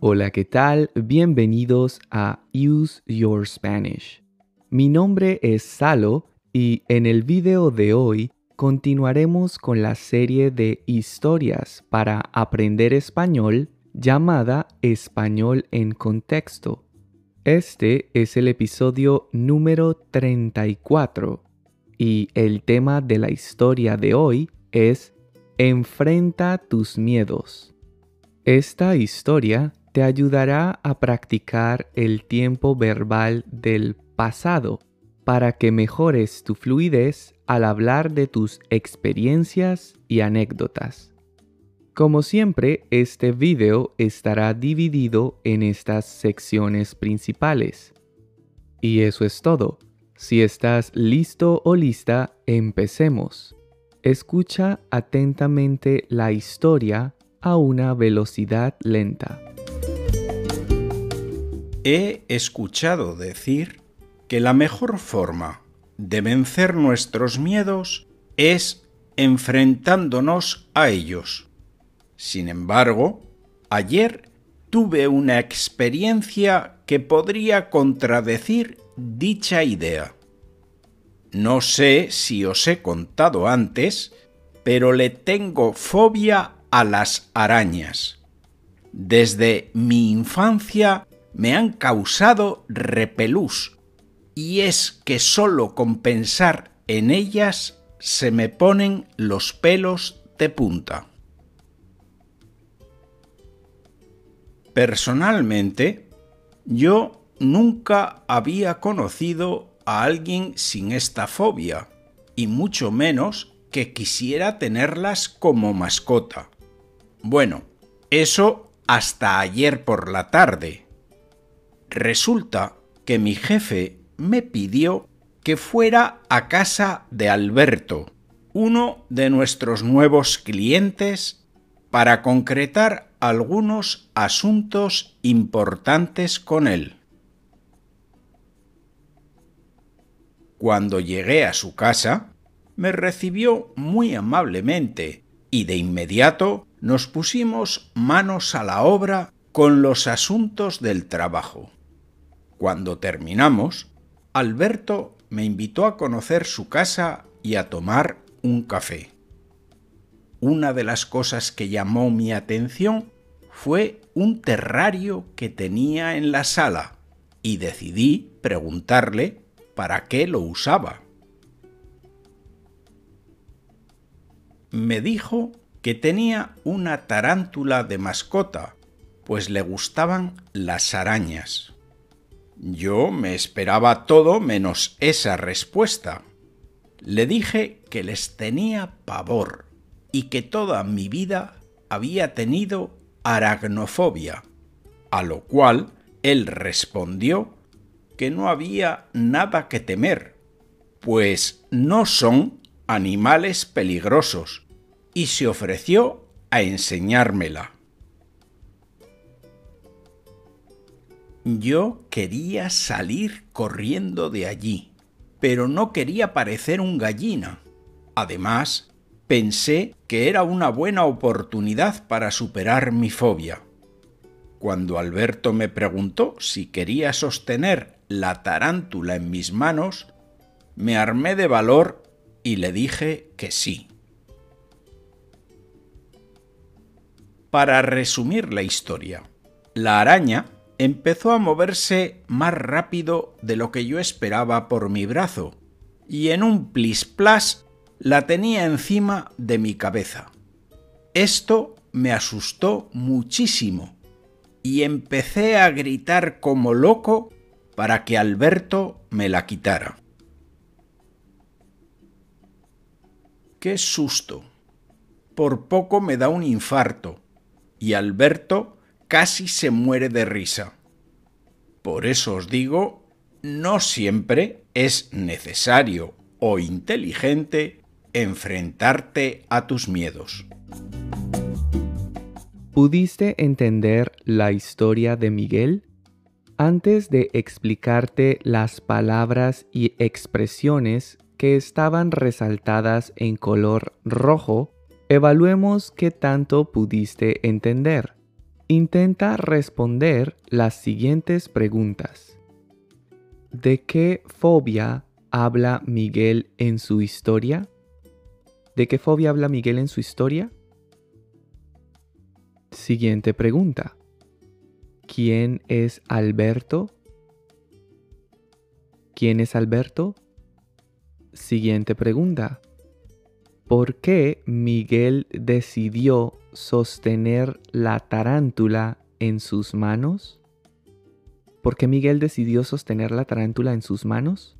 Hola, ¿qué tal? Bienvenidos a Use Your Spanish. Mi nombre es Salo y en el video de hoy continuaremos con la serie de historias para aprender español llamada Español en Contexto. Este es el episodio número 34 y el tema de la historia de hoy es Enfrenta tus miedos. Esta historia te ayudará a practicar el tiempo verbal del pasado para que mejores tu fluidez al hablar de tus experiencias y anécdotas. Como siempre, este video estará dividido en estas secciones principales. Y eso es todo. Si estás listo o lista, empecemos. Escucha atentamente la historia a una velocidad lenta. He escuchado decir que la mejor forma de vencer nuestros miedos es enfrentándonos a ellos. Sin embargo, ayer tuve una experiencia que podría contradecir dicha idea. No sé si os he contado antes, pero le tengo fobia a las arañas. Desde mi infancia me han causado repelús, y es que solo con pensar en ellas se me ponen los pelos de punta. Personalmente, yo nunca había conocido a alguien sin esta fobia, y mucho menos que quisiera tenerlas como mascota. Bueno, eso hasta ayer por la tarde, Resulta que mi jefe me pidió que fuera a casa de Alberto, uno de nuestros nuevos clientes, para concretar algunos asuntos importantes con él. Cuando llegué a su casa, me recibió muy amablemente y de inmediato nos pusimos manos a la obra con los asuntos del trabajo. Cuando terminamos, Alberto me invitó a conocer su casa y a tomar un café. Una de las cosas que llamó mi atención fue un terrario que tenía en la sala y decidí preguntarle para qué lo usaba. Me dijo que tenía una tarántula de mascota, pues le gustaban las arañas. Yo me esperaba todo menos esa respuesta. Le dije que les tenía pavor y que toda mi vida había tenido aragnofobia, a lo cual él respondió que no había nada que temer, pues no son animales peligrosos, y se ofreció a enseñármela. Yo quería salir corriendo de allí, pero no quería parecer un gallina. Además, pensé que era una buena oportunidad para superar mi fobia. Cuando Alberto me preguntó si quería sostener la tarántula en mis manos, me armé de valor y le dije que sí. Para resumir la historia, la araña empezó a moverse más rápido de lo que yo esperaba por mi brazo, y en un plis-plas la tenía encima de mi cabeza. Esto me asustó muchísimo, y empecé a gritar como loco para que Alberto me la quitara. ¡Qué susto! Por poco me da un infarto, y Alberto casi se muere de risa. Por eso os digo, no siempre es necesario o inteligente enfrentarte a tus miedos. ¿Pudiste entender la historia de Miguel? Antes de explicarte las palabras y expresiones que estaban resaltadas en color rojo, evaluemos qué tanto pudiste entender. Intenta responder las siguientes preguntas. ¿De qué fobia habla Miguel en su historia? ¿De qué fobia habla Miguel en su historia? Siguiente pregunta. ¿Quién es Alberto? ¿Quién es Alberto? Siguiente pregunta. ¿Por qué Miguel decidió sostener la tarántula en sus manos? ¿Por qué Miguel decidió sostener la tarántula en sus manos?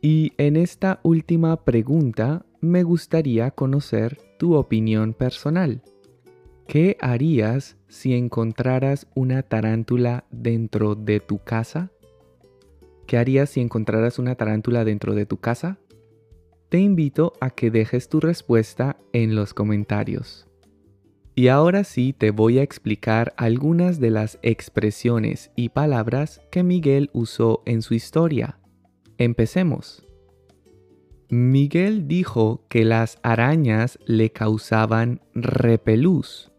Y en esta última pregunta me gustaría conocer tu opinión personal. ¿Qué harías si encontraras una tarántula dentro de tu casa? ¿Qué harías si encontraras una tarántula dentro de tu casa? Te invito a que dejes tu respuesta en los comentarios. Y ahora sí te voy a explicar algunas de las expresiones y palabras que Miguel usó en su historia. Empecemos. Miguel dijo que las arañas le causaban repelús.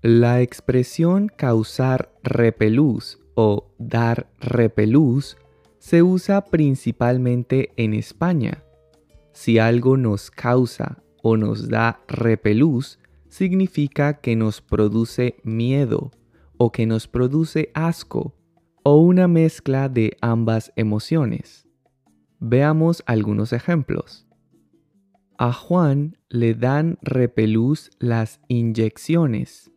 La expresión causar repelús o dar repelús se usa principalmente en España. Si algo nos causa o nos da repelús, significa que nos produce miedo o que nos produce asco o una mezcla de ambas emociones. Veamos algunos ejemplos. A Juan le dan repelús las inyecciones.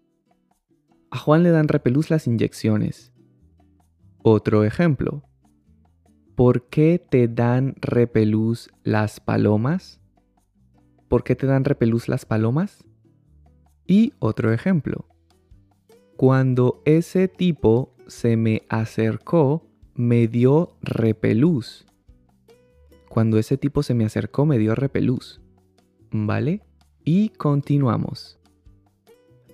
A Juan le dan repelús las inyecciones. Otro ejemplo. ¿Por qué te dan repelús las palomas? ¿Por qué te dan repelús las palomas? Y otro ejemplo. Cuando ese tipo se me acercó, me dio repelús. Cuando ese tipo se me acercó, me dio repelús. ¿Vale? Y continuamos.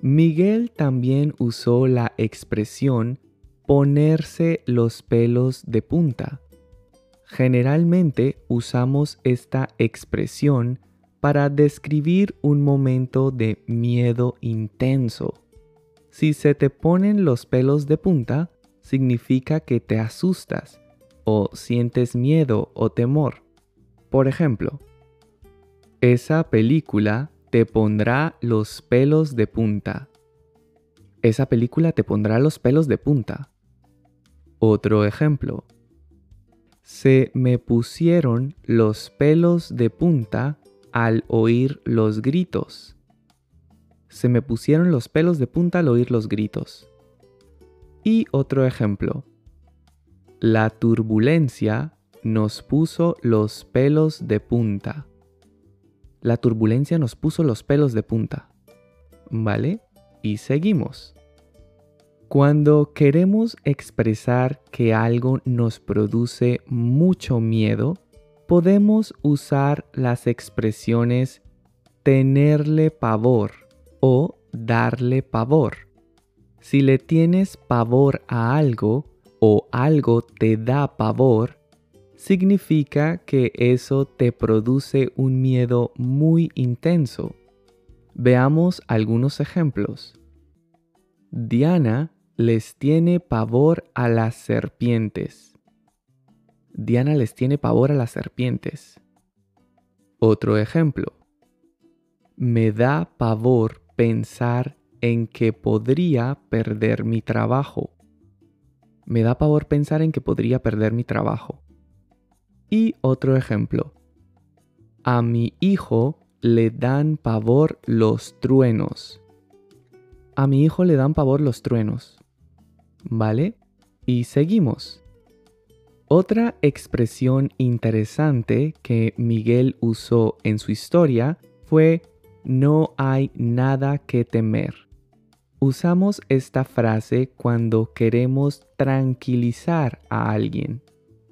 Miguel también usó la expresión ponerse los pelos de punta. Generalmente usamos esta expresión para describir un momento de miedo intenso. Si se te ponen los pelos de punta, significa que te asustas o sientes miedo o temor. Por ejemplo, esa película te pondrá los pelos de punta. Esa película te pondrá los pelos de punta. Otro ejemplo. Se me pusieron los pelos de punta al oír los gritos. Se me pusieron los pelos de punta al oír los gritos. Y otro ejemplo. La turbulencia nos puso los pelos de punta. La turbulencia nos puso los pelos de punta. ¿Vale? Y seguimos. Cuando queremos expresar que algo nos produce mucho miedo, podemos usar las expresiones tenerle pavor o darle pavor. Si le tienes pavor a algo o algo te da pavor, significa que eso te produce un miedo muy intenso. Veamos algunos ejemplos. Diana les tiene pavor a las serpientes. Diana les tiene pavor a las serpientes. Otro ejemplo. Me da pavor pensar en que podría perder mi trabajo. Me da pavor pensar en que podría perder mi trabajo. Y otro ejemplo. A mi hijo le dan pavor los truenos. A mi hijo le dan pavor los truenos. ¿Vale? Y seguimos. Otra expresión interesante que Miguel usó en su historia fue no hay nada que temer. Usamos esta frase cuando queremos tranquilizar a alguien.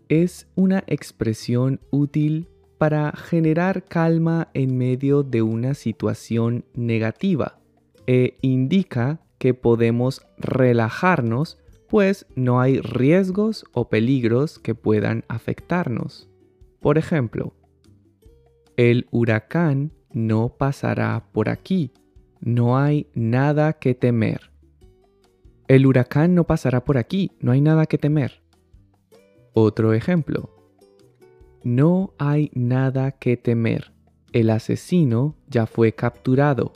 Es una expresión útil para generar calma en medio de una situación negativa e indica que podemos relajarnos pues no hay riesgos o peligros que puedan afectarnos. Por ejemplo, el huracán no pasará por aquí, No hay nada que temer. El huracán no pasará por aquí, no hay nada que temer. Otro ejemplo. No hay nada que temer. El asesino ya fue capturado.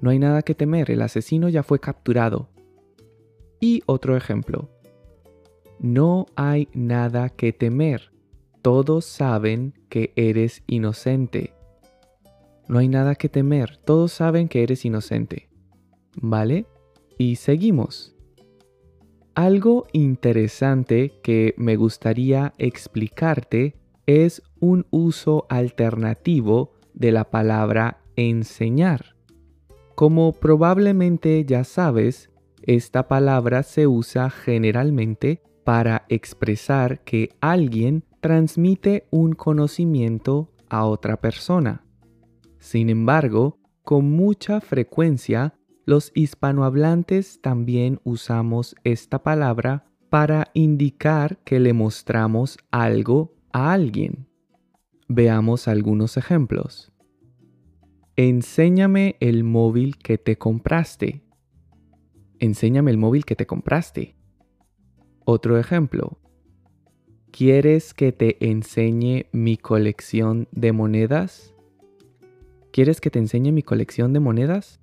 No hay nada que temer, el asesino ya fue capturado. Y otro ejemplo. No hay nada que temer. Todos saben que eres inocente. No hay nada que temer. Todos saben que eres inocente. ¿Vale? Y seguimos. Algo interesante que me gustaría explicarte es un uso alternativo de la palabra enseñar. Como probablemente ya sabes, esta palabra se usa generalmente para expresar que alguien transmite un conocimiento a otra persona. Sin embargo, con mucha frecuencia, los hispanohablantes también usamos esta palabra para indicar que le mostramos algo a alguien. Veamos algunos ejemplos. Enséñame el móvil que te compraste. Enséñame el móvil que te compraste. Otro ejemplo. ¿Quieres que te enseñe mi colección de monedas? ¿Quieres que te enseñe mi colección de monedas?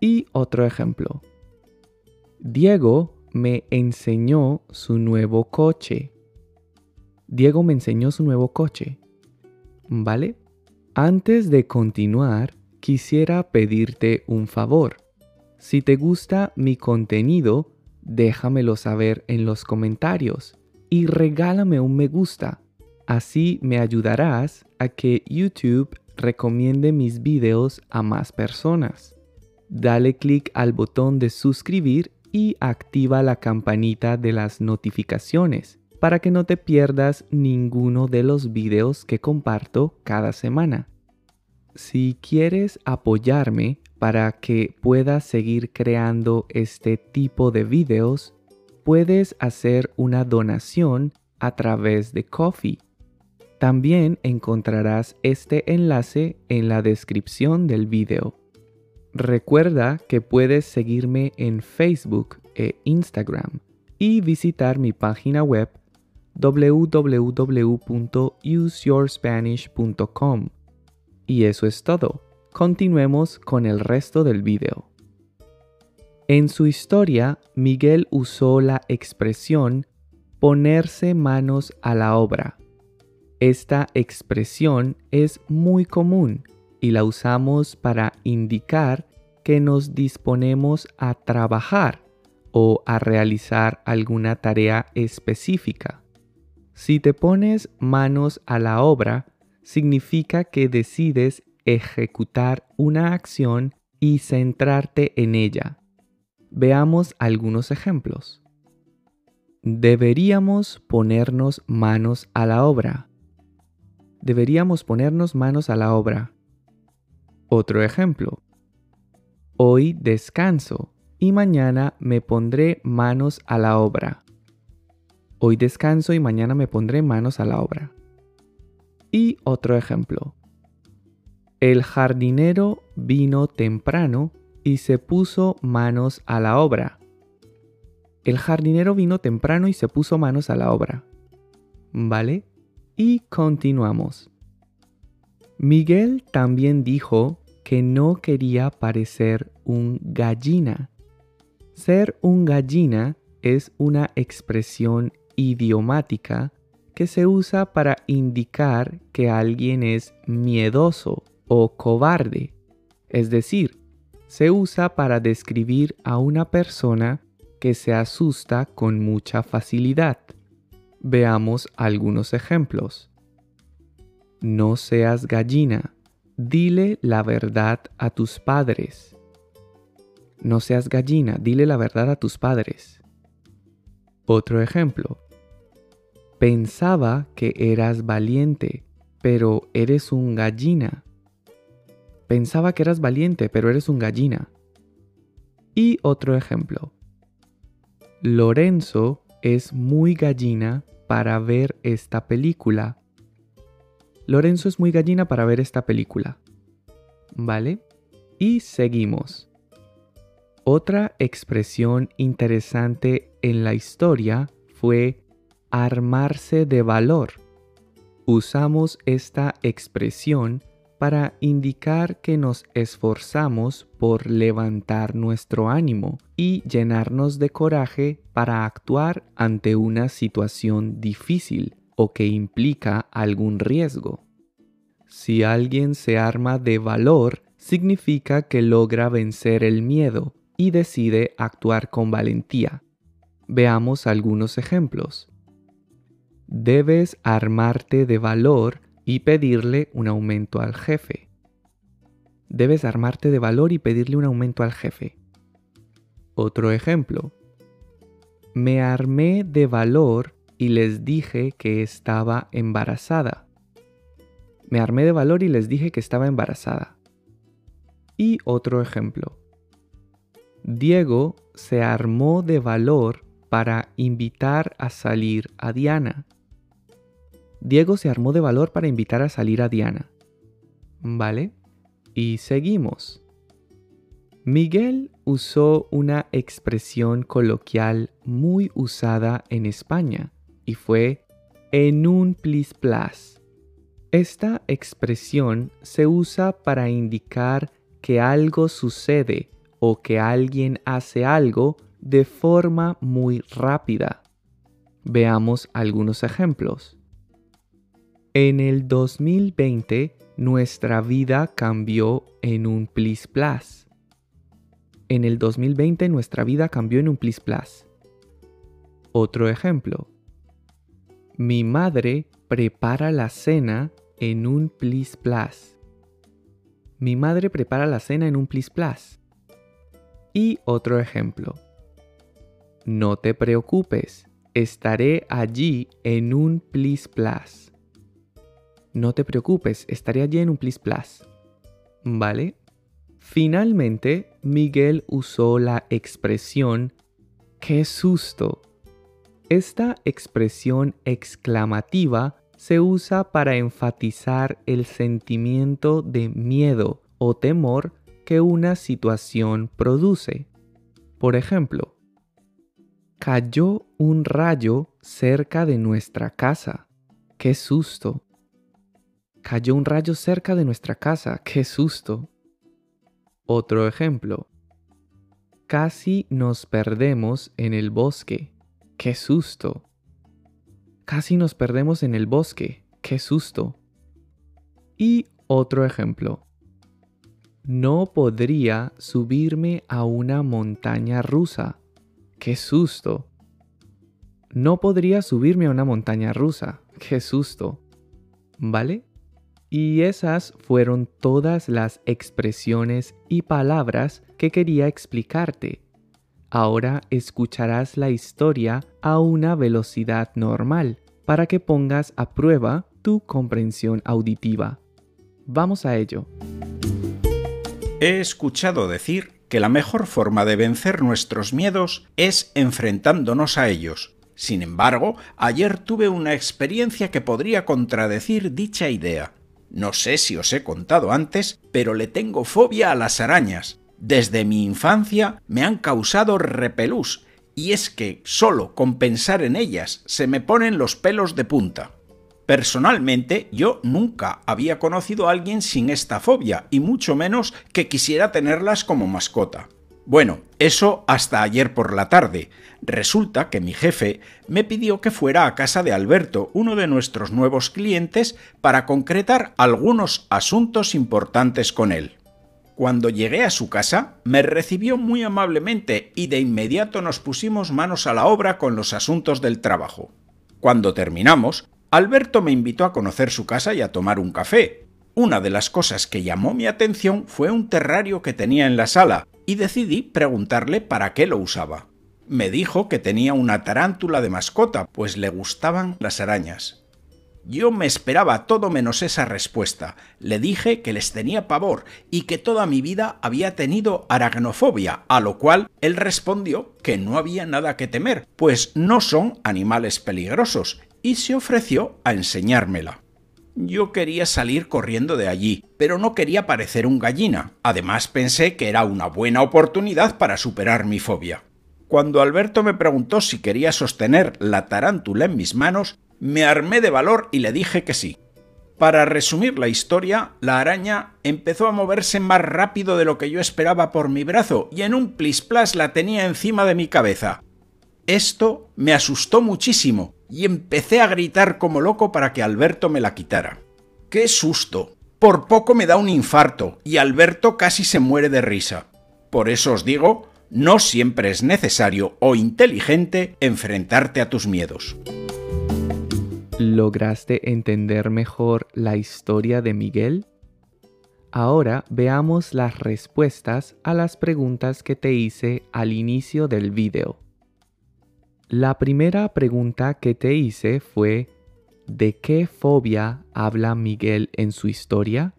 Y otro ejemplo. Diego me enseñó su nuevo coche. Diego me enseñó su nuevo coche. ¿Vale? Antes de continuar, quisiera pedirte un favor. Si te gusta mi contenido, déjamelo saber en los comentarios y regálame un me gusta. Así me ayudarás a que YouTube recomiende mis videos a más personas. Dale clic al botón de suscribir y activa la campanita de las notificaciones para que no te pierdas ninguno de los videos que comparto cada semana. Si quieres apoyarme, para que puedas seguir creando este tipo de videos, puedes hacer una donación a través de Coffee. También encontrarás este enlace en la descripción del video. Recuerda que puedes seguirme en Facebook e Instagram y visitar mi página web www.useyourspanish.com. Y eso es todo. Continuemos con el resto del video. En su historia, Miguel usó la expresión ponerse manos a la obra. Esta expresión es muy común y la usamos para indicar que nos disponemos a trabajar o a realizar alguna tarea específica. Si te pones manos a la obra, significa que decides ejecutar una acción y centrarte en ella. Veamos algunos ejemplos. Deberíamos ponernos manos a la obra. Deberíamos ponernos manos a la obra. Otro ejemplo. Hoy descanso y mañana me pondré manos a la obra. Hoy descanso y mañana me pondré manos a la obra. Y otro ejemplo. El jardinero vino temprano y se puso manos a la obra. El jardinero vino temprano y se puso manos a la obra. ¿Vale? Y continuamos. Miguel también dijo que no quería parecer un gallina. Ser un gallina es una expresión idiomática que se usa para indicar que alguien es miedoso o cobarde, es decir, se usa para describir a una persona que se asusta con mucha facilidad. Veamos algunos ejemplos. No seas gallina, dile la verdad a tus padres. No seas gallina, dile la verdad a tus padres. Otro ejemplo. Pensaba que eras valiente, pero eres un gallina. Pensaba que eras valiente, pero eres un gallina. Y otro ejemplo. Lorenzo es muy gallina para ver esta película. Lorenzo es muy gallina para ver esta película. ¿Vale? Y seguimos. Otra expresión interesante en la historia fue armarse de valor. Usamos esta expresión para indicar que nos esforzamos por levantar nuestro ánimo y llenarnos de coraje para actuar ante una situación difícil o que implica algún riesgo. Si alguien se arma de valor, significa que logra vencer el miedo y decide actuar con valentía. Veamos algunos ejemplos. Debes armarte de valor y pedirle un aumento al jefe. Debes armarte de valor y pedirle un aumento al jefe. Otro ejemplo. Me armé de valor y les dije que estaba embarazada. Me armé de valor y les dije que estaba embarazada. Y otro ejemplo. Diego se armó de valor para invitar a salir a Diana. Diego se armó de valor para invitar a salir a Diana. ¿Vale? Y seguimos. Miguel usó una expresión coloquial muy usada en España y fue en un plis plas. Esta expresión se usa para indicar que algo sucede o que alguien hace algo de forma muy rápida. Veamos algunos ejemplos. En el 2020 nuestra vida cambió en un plis plas. En el 2020 nuestra vida cambió en un plis plas. Otro ejemplo. Mi madre prepara la cena en un plis plas. Mi madre prepara la cena en un plis plas. Y otro ejemplo. No te preocupes, estaré allí en un plis plas. No te preocupes, estaré allí en un plis plas. ¿Vale? Finalmente, Miguel usó la expresión ¡Qué susto! Esta expresión exclamativa se usa para enfatizar el sentimiento de miedo o temor que una situación produce. Por ejemplo, cayó un rayo cerca de nuestra casa. ¡Qué susto! Cayó un rayo cerca de nuestra casa. ¡Qué susto! Otro ejemplo. Casi nos perdemos en el bosque. ¡Qué susto! Casi nos perdemos en el bosque. ¡Qué susto! Y otro ejemplo. No podría subirme a una montaña rusa. ¡Qué susto! No podría subirme a una montaña rusa. ¡Qué susto! ¿Vale? Y esas fueron todas las expresiones y palabras que quería explicarte. Ahora escucharás la historia a una velocidad normal para que pongas a prueba tu comprensión auditiva. Vamos a ello. He escuchado decir que la mejor forma de vencer nuestros miedos es enfrentándonos a ellos. Sin embargo, ayer tuve una experiencia que podría contradecir dicha idea. No sé si os he contado antes, pero le tengo fobia a las arañas. Desde mi infancia me han causado repelús, y es que solo con pensar en ellas se me ponen los pelos de punta. Personalmente, yo nunca había conocido a alguien sin esta fobia, y mucho menos que quisiera tenerlas como mascota. Bueno, eso hasta ayer por la tarde. Resulta que mi jefe me pidió que fuera a casa de Alberto, uno de nuestros nuevos clientes, para concretar algunos asuntos importantes con él. Cuando llegué a su casa, me recibió muy amablemente y de inmediato nos pusimos manos a la obra con los asuntos del trabajo. Cuando terminamos, Alberto me invitó a conocer su casa y a tomar un café. Una de las cosas que llamó mi atención fue un terrario que tenía en la sala, y decidí preguntarle para qué lo usaba. Me dijo que tenía una tarántula de mascota, pues le gustaban las arañas. Yo me esperaba todo menos esa respuesta. Le dije que les tenía pavor y que toda mi vida había tenido aragnofobia, a lo cual él respondió que no había nada que temer, pues no son animales peligrosos, y se ofreció a enseñármela. Yo quería salir corriendo de allí, pero no quería parecer un gallina. Además pensé que era una buena oportunidad para superar mi fobia. Cuando Alberto me preguntó si quería sostener la tarántula en mis manos, me armé de valor y le dije que sí. Para resumir la historia, la araña empezó a moverse más rápido de lo que yo esperaba por mi brazo y en un plisplas la tenía encima de mi cabeza. Esto me asustó muchísimo y empecé a gritar como loco para que Alberto me la quitara. ¡Qué susto! Por poco me da un infarto y Alberto casi se muere de risa. Por eso os digo, no siempre es necesario o inteligente enfrentarte a tus miedos. ¿Lograste entender mejor la historia de Miguel? Ahora veamos las respuestas a las preguntas que te hice al inicio del video. La primera pregunta que te hice fue ¿de qué fobia habla Miguel en su historia?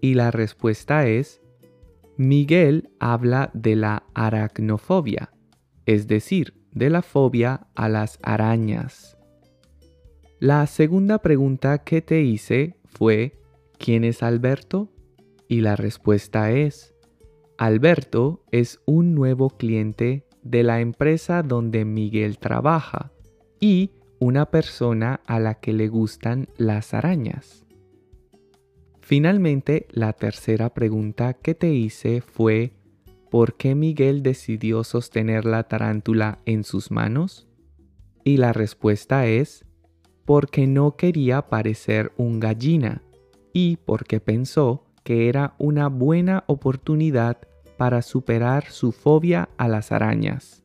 Y la respuesta es Miguel habla de la aracnofobia, es decir, de la fobia a las arañas. La segunda pregunta que te hice fue ¿quién es Alberto? Y la respuesta es Alberto es un nuevo cliente de la empresa donde Miguel trabaja y una persona a la que le gustan las arañas. Finalmente, la tercera pregunta que te hice fue ¿por qué Miguel decidió sostener la tarántula en sus manos? Y la respuesta es porque no quería parecer un gallina y porque pensó que era una buena oportunidad para superar su fobia a las arañas.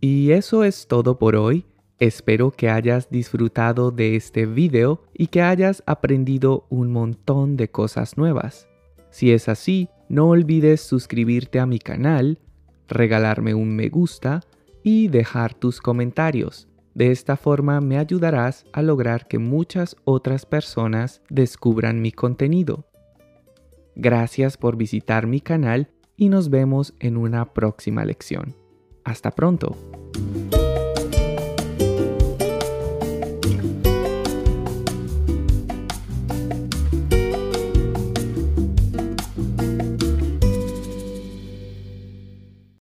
Y eso es todo por hoy. Espero que hayas disfrutado de este video y que hayas aprendido un montón de cosas nuevas. Si es así, no olvides suscribirte a mi canal, regalarme un me gusta y dejar tus comentarios. De esta forma me ayudarás a lograr que muchas otras personas descubran mi contenido. Gracias por visitar mi canal y nos vemos en una próxima lección. Hasta pronto.